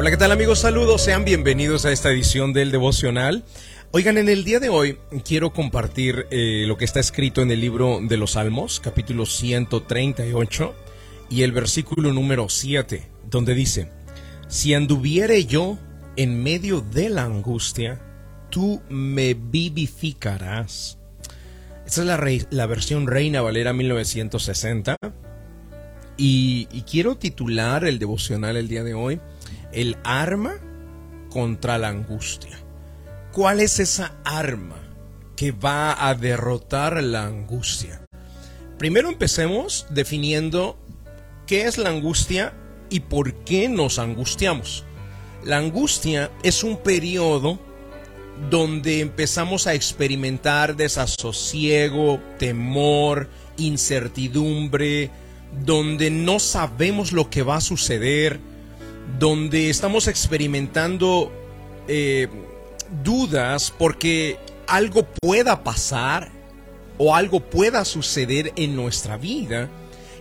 Hola, ¿qué tal amigos? Saludos, sean bienvenidos a esta edición del devocional. Oigan, en el día de hoy quiero compartir eh, lo que está escrito en el libro de los Salmos, capítulo 138 y el versículo número 7, donde dice, si anduviere yo en medio de la angustia, tú me vivificarás. Esta es la, versión Reina Valera 1960. Y, y quiero titular el devocional el día de hoy, El arma contra la angustia. ¿Cuál es esa arma que va a derrotar la angustia? Primero empecemos definiendo qué es la angustia y por qué nos angustiamos. La angustia es un periodo donde empezamos a experimentar desasosiego, temor, incertidumbre, donde no sabemos lo que va a suceder, donde estamos experimentando eh, dudas porque algo pueda pasar o algo pueda suceder en nuestra vida.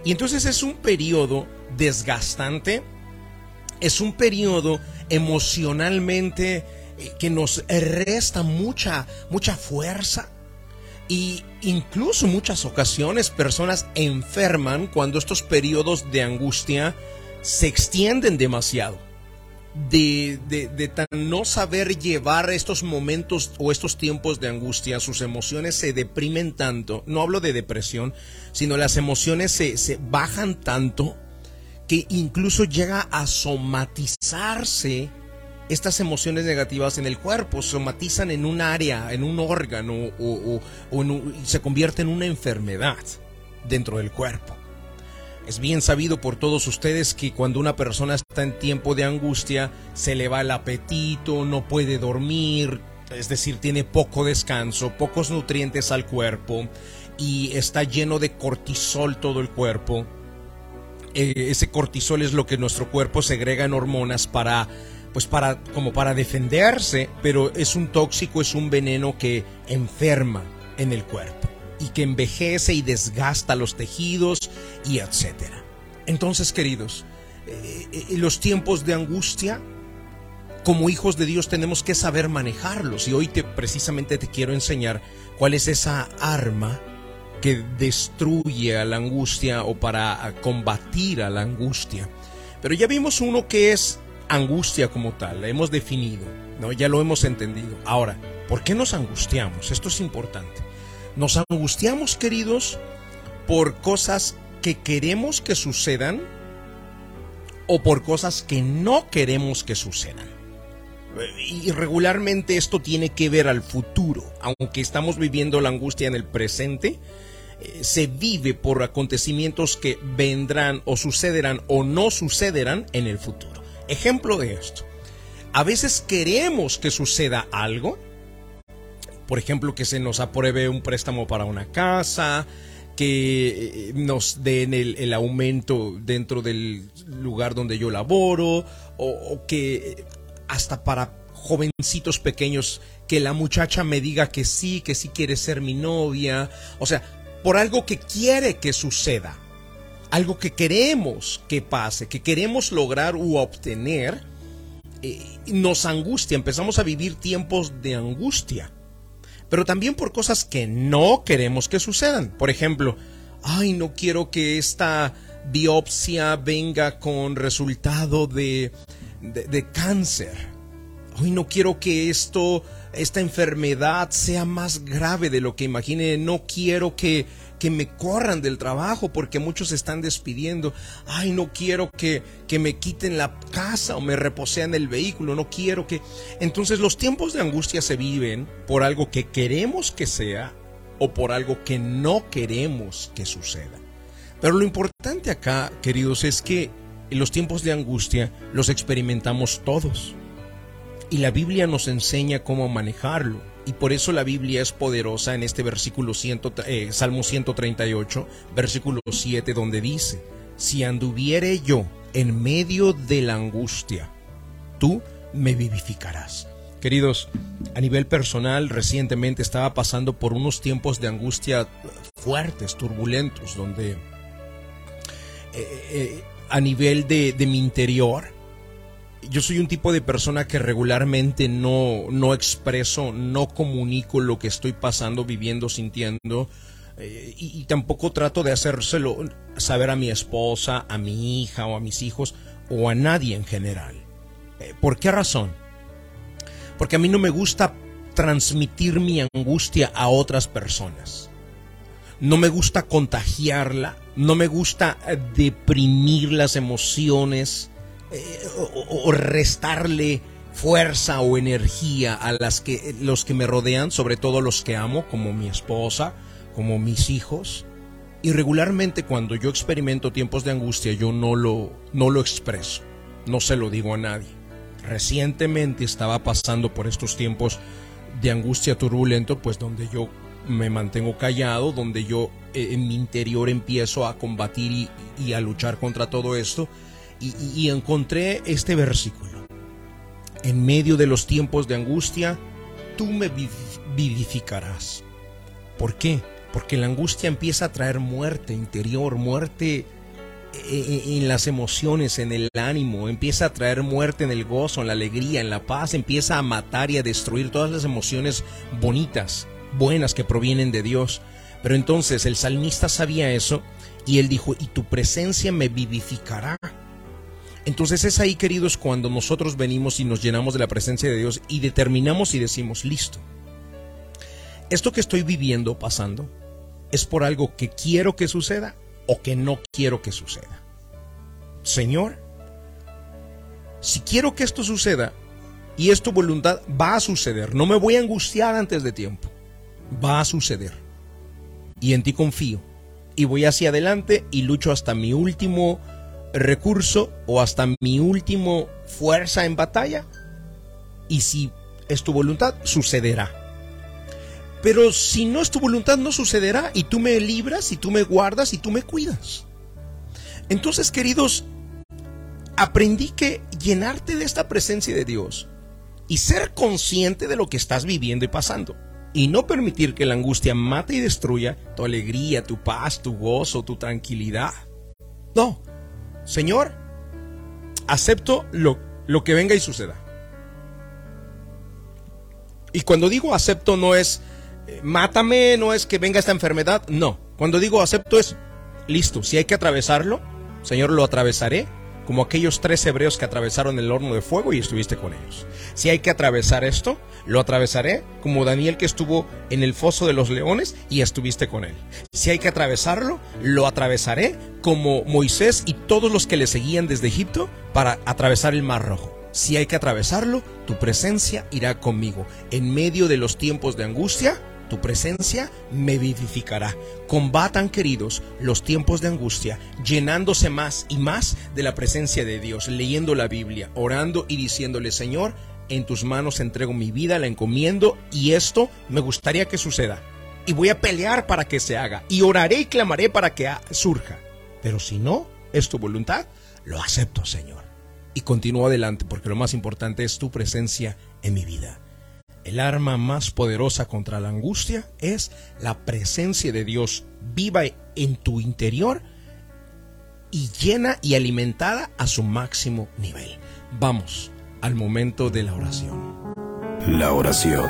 Y entonces es un periodo desgastante, es un periodo emocionalmente eh, que nos resta mucha, mucha fuerza. Y incluso muchas ocasiones personas enferman cuando estos periodos de angustia se extienden demasiado. De, de, de, tan no saber llevar estos momentos o estos tiempos de angustia, sus emociones se deprimen tanto, no hablo de depresión, sino las emociones se, se bajan tanto que incluso llega a somatizarse estas emociones negativas en el cuerpo, somatizan en un área, en un órgano o, se convierte en una enfermedad dentro del cuerpo. Es bien sabido por todos ustedes que cuando una persona está en tiempo de angustia, se le va el apetito, no puede dormir, es decir, tiene poco descanso, pocos nutrientes al cuerpo y está lleno de cortisol todo el cuerpo. Eh, ese cortisol es lo que nuestro cuerpo segrega en hormonas para pues para como para defenderse, pero es un tóxico, es un veneno que enferma en el cuerpo y que envejece y desgasta los tejidos y etcétera. Entonces, queridos, eh, eh, los tiempos de angustia como hijos de Dios tenemos que saber manejarlos y hoy te precisamente te quiero enseñar cuál es esa arma que destruye a la angustia o para combatir a la angustia. Pero ya vimos uno que es angustia como tal, la hemos definido, ¿no? Ya lo hemos entendido. Ahora, ¿por qué nos angustiamos? Esto es importante. Nos angustiamos, queridos, por cosas que queremos que sucedan o por cosas que no queremos que sucedan. Y regularmente esto tiene que ver al futuro, aunque estamos viviendo la angustia en el presente, eh, se vive por acontecimientos que vendrán o sucederán o no sucederán en el futuro. Ejemplo de esto. A veces queremos que suceda algo, por ejemplo, que se nos apruebe un préstamo para una casa, que eh, nos den el, aumento dentro del lugar donde yo laboro, o, que hasta para jovencitos pequeños, que la muchacha me diga que sí, que sí quiere ser mi novia, o sea, por algo que quiere que suceda algo que queremos que pase, que queremos lograr u obtener, eh, nos angustia, empezamos a vivir tiempos de angustia. Pero también por cosas que no queremos que sucedan. Por ejemplo, ay, no quiero que esta biopsia venga con resultado de, de, cáncer. Ay, no quiero que esto, esta enfermedad sea más grave de lo que imagine. No quiero que que me corran del trabajo porque muchos se están despidiendo. Ay, no quiero que, que me quiten la casa o me reposean el vehículo, no quiero que... Entonces los tiempos de angustia se viven por algo que queremos que sea o por algo que no queremos que suceda. Pero lo importante acá, queridos, es que los tiempos de angustia los experimentamos todos. Y la Biblia nos enseña cómo manejarlo. Y por eso la Biblia es poderosa en este versículo eh, Salmo 138, versículo 7, donde dice, si anduviere yo en medio de la angustia, tú me vivificarás. Queridos, a nivel personal, recientemente estaba pasando por unos tiempos de angustia fuertes, turbulentos, donde eh, eh, a nivel de mi interior, yo soy un tipo de persona que regularmente no, no expreso, no comunico lo que estoy pasando, viviendo, sintiendo. Eh, y, tampoco trato de hacérselo saber a mi esposa, a mi hija o a mis hijos o a nadie en general. Eh, ¿Por qué razón? Porque a mí no me gusta transmitir mi angustia a otras personas. No me gusta contagiarla, no me gusta eh, deprimir las emociones eh, o, restarle fuerza o energía a las que los que me rodean, sobre todo los que amo, como mi esposa, como mis hijos. Y regularmente cuando yo experimento tiempos de angustia, yo no lo, no lo expreso, no se lo digo a nadie. Recientemente estaba pasando por estos tiempos de angustia turbulento, pues donde yo me mantengo callado, donde yo eh, en mi interior empiezo a combatir y, a luchar contra todo esto. Y, encontré este versículo. En medio de los tiempos de angustia, tú me vivificarás. ¿Por qué? Porque la angustia empieza a traer muerte interior, muerte eh, en las emociones, en el ánimo, empieza a traer muerte en el gozo, en la alegría, en la paz, empieza a matar y a destruir todas las emociones bonitas buenas que provienen de Dios. Pero entonces el salmista sabía eso y él dijo, y tu presencia me vivificará. Entonces es ahí, queridos, cuando nosotros venimos y nos llenamos de la presencia de Dios y determinamos y decimos, listo, esto que estoy viviendo, pasando, es por algo que quiero que suceda o que no quiero que suceda. Señor, si quiero que esto suceda y es tu voluntad, va a suceder. No me voy a angustiar antes de tiempo va a suceder. Y en ti confío. Y voy hacia adelante y lucho hasta mi último recurso o hasta mi último fuerza en batalla. Y si es tu voluntad, sucederá. Pero si no es tu voluntad, no sucederá. Y tú me libras, y tú me guardas, y tú me cuidas. Entonces, queridos, aprendí que llenarte de esta presencia de Dios y ser consciente de lo que estás viviendo y pasando y no permitir que la angustia mate y destruya tu alegría, tu paz, tu gozo, tu tranquilidad. No, Señor, acepto lo, lo que venga y suceda. Y cuando digo acepto no es eh, mátame, no es que venga esta enfermedad, no. Cuando digo acepto es listo, si hay que atravesarlo, Señor, lo atravesaré como aquellos tres hebreos que atravesaron el horno de fuego y estuviste con ellos. Si hay que atravesar esto, lo atravesaré como Daniel que estuvo en el foso de los leones y estuviste con él. Si hay que atravesarlo, lo atravesaré como Moisés y todos los que le seguían desde Egipto para atravesar el mar rojo. Si hay que atravesarlo, tu presencia irá conmigo. En medio de los tiempos de angustia, tu presencia me vivificará. Combatan, queridos, los tiempos de angustia, llenándose más y más de la presencia de Dios, leyendo la Biblia, orando y diciéndole, Señor, en tus manos entrego mi vida, la encomiendo y esto me gustaría que suceda. Y voy a pelear para que se haga. Y oraré y clamaré para que surja. Pero si no es tu voluntad, lo acepto, Señor. Y continúo adelante porque lo más importante es tu presencia en mi vida. El arma más poderosa contra la angustia es la presencia de Dios viva en tu interior y llena y alimentada a su máximo nivel. Vamos al momento de la oración. La oración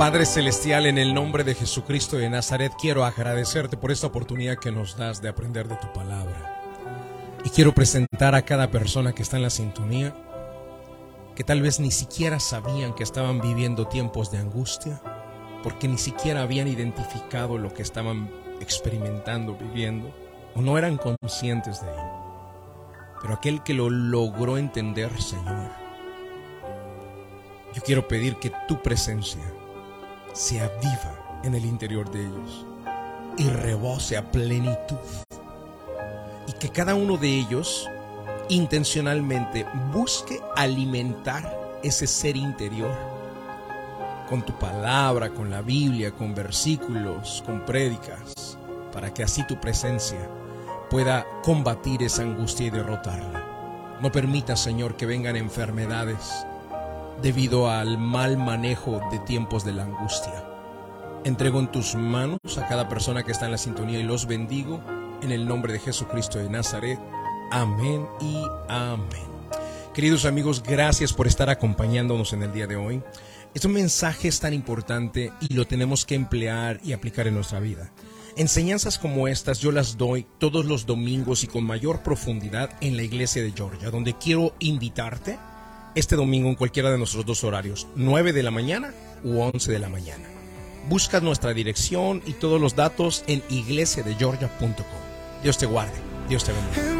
Padre Celestial, en el nombre de Jesucristo de Nazaret, quiero agradecerte por esta oportunidad que nos das de aprender de tu palabra. Y quiero presentar a cada persona que está en la sintonía que tal vez ni siquiera sabían que estaban viviendo tiempos de angustia, porque ni siquiera habían identificado lo que estaban experimentando, viviendo, o no eran conscientes de ello. Pero aquel que lo logró entender, Señor, yo quiero pedir que tu presencia sea viva en el interior de ellos y rebose a plenitud. Y que cada uno de ellos intencionalmente busque alimentar ese ser interior con tu palabra, con la Biblia, con versículos, con prédicas, para que así tu presencia pueda combatir esa angustia y derrotarla. No permita, Señor, que vengan enfermedades debido al mal manejo de tiempos de la angustia. Entrego en tus manos a cada persona que está en la sintonía y los bendigo en el nombre de Jesucristo de Nazaret. Amén y amén. Queridos amigos, gracias por estar acompañándonos en el día de hoy. Este mensaje es tan importante y lo tenemos que emplear y aplicar en nuestra vida. Enseñanzas como estas yo las doy todos los domingos y con mayor profundidad en la iglesia de Georgia, donde quiero invitarte este domingo en cualquiera de nuestros dos horarios, 9 de la mañana u 11 de la mañana. Busca nuestra dirección y todos los datos en iglesiadegeorgia.com. Dios te guarde, Dios te bendiga.